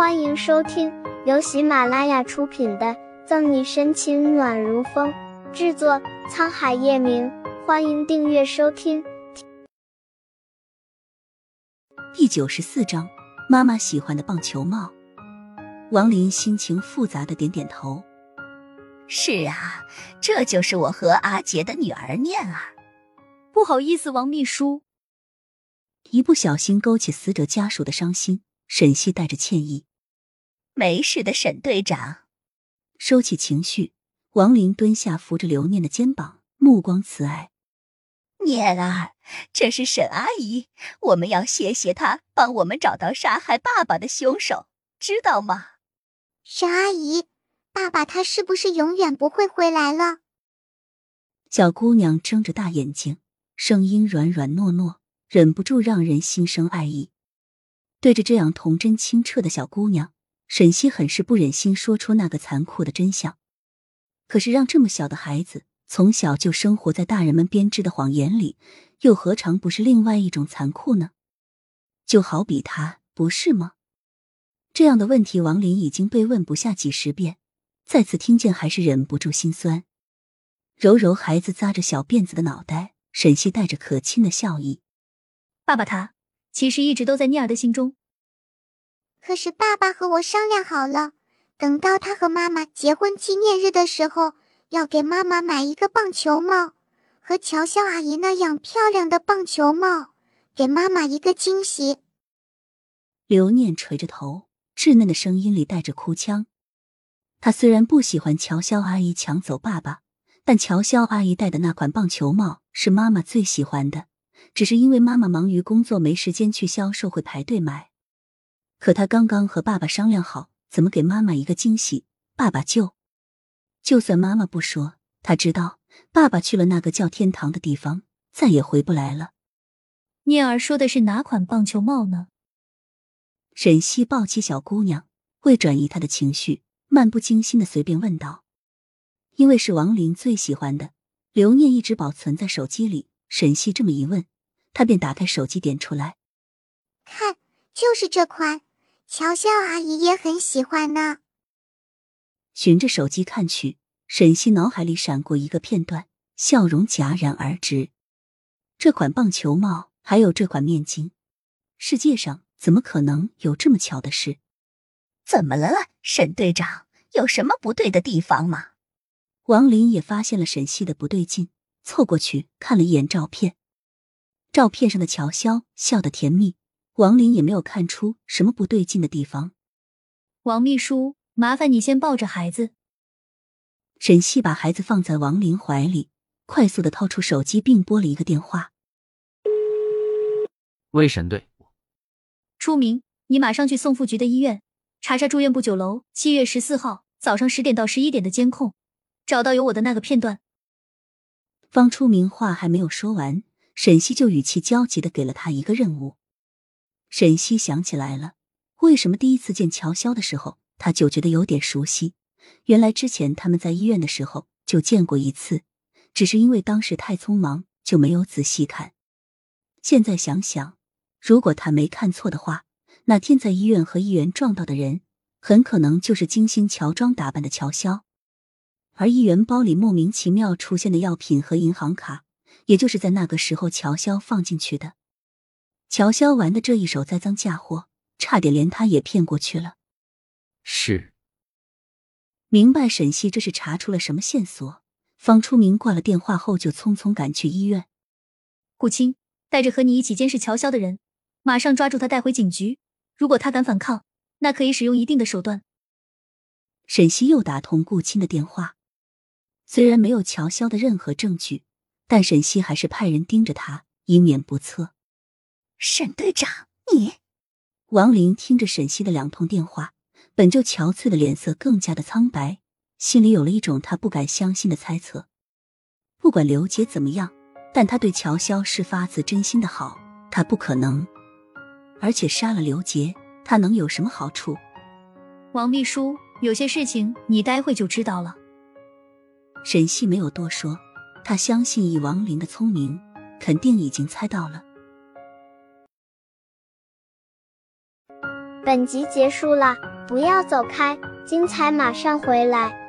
欢迎收听由喜马拉雅出品的《赠你深情暖如风》，制作沧海夜明。欢迎订阅收听。第九十四章，妈妈喜欢的棒球帽。王林心情复杂的点点头。是啊，这就是我和阿杰的女儿念儿。不好意思，王秘书。一不小心勾起死者家属的伤心，沈西带着歉意：“没事的，沈队长。”收起情绪，王林蹲下扶着刘念的肩膀，目光慈爱：“念儿，这是沈阿姨，我们要谢谢她帮我们找到杀害爸爸的凶手，知道吗？”沈阿姨，爸爸他是不是永远不会回来了？小姑娘睁着大眼睛，声音软软糯糯。忍不住让人心生爱意。对着这样童真清澈的小姑娘，沈西很是不忍心说出那个残酷的真相。可是让这么小的孩子从小就生活在大人们编织的谎言里，又何尝不是另外一种残酷呢？就好比他，不是吗？这样的问题，王林已经被问不下几十遍，再次听见还是忍不住心酸。揉揉孩子扎着小辫子的脑袋，沈西带着可亲的笑意。爸爸他其实一直都在聂儿的心中，可是爸爸和我商量好了，等到他和妈妈结婚纪念日的时候，要给妈妈买一个棒球帽，和乔潇阿姨那样漂亮的棒球帽，给妈妈一个惊喜。刘念垂着头，稚嫩的声音里带着哭腔。他虽然不喜欢乔潇阿姨抢走爸爸，但乔潇阿姨戴的那款棒球帽是妈妈最喜欢的。只是因为妈妈忙于工作，没时间去销售会排队买。可他刚刚和爸爸商量好，怎么给妈妈一个惊喜，爸爸就……就算妈妈不说，他知道爸爸去了那个叫天堂的地方，再也回不来了。聂儿说的是哪款棒球帽呢？沈西抱起小姑娘，为转移她的情绪，漫不经心的随便问道：“因为是王林最喜欢的，留念一直保存在手机里。”沈西这么一问。他便打开手机，点出来，看，就是这款，乔潇阿姨也很喜欢呢。循着手机看去，沈西脑海里闪过一个片段，笑容戛然而止。这款棒球帽，还有这款面巾，世界上怎么可能有这么巧的事？怎么了，沈队长？有什么不对的地方吗？王林也发现了沈西的不对劲，凑过去看了一眼照片。照片上的乔潇笑得甜蜜，王林也没有看出什么不对劲的地方。王秘书，麻烦你先抱着孩子。沈西把孩子放在王林怀里，快速的掏出手机并拨了一个电话。喂，沈队，初明，你马上去宋副局的医院，查查住院部酒楼七月十四号早上十点到十一点的监控，找到有我的那个片段。方初明话还没有说完。沈西就语气焦急的给了他一个任务。沈西想起来了，为什么第一次见乔潇的时候，他就觉得有点熟悉？原来之前他们在医院的时候就见过一次，只是因为当时太匆忙，就没有仔细看。现在想想，如果他没看错的话，那天在医院和议员撞到的人，很可能就是精心乔装打扮的乔潇。而议员包里莫名其妙出现的药品和银行卡。也就是在那个时候，乔潇放进去的。乔潇玩的这一手栽赃嫁祸，差点连他也骗过去了。是，明白沈西这是查出了什么线索。方初明挂了电话后，就匆匆赶去医院。顾青，带着和你一起监视乔潇的人，马上抓住他带回警局。如果他敢反抗，那可以使用一定的手段。沈西又打通顾青的电话，虽然没有乔潇的任何证据。但沈西还是派人盯着他，以免不测。沈队长，你……王林听着沈西的两通电话，本就憔悴的脸色更加的苍白，心里有了一种他不敢相信的猜测。不管刘杰怎么样，但他对乔潇是发自真心的好，他不可能。而且杀了刘杰，他能有什么好处？王秘书，有些事情你待会就知道了。沈西没有多说。他相信以王林的聪明，肯定已经猜到了。本集结束了。不要走开，精彩马上回来。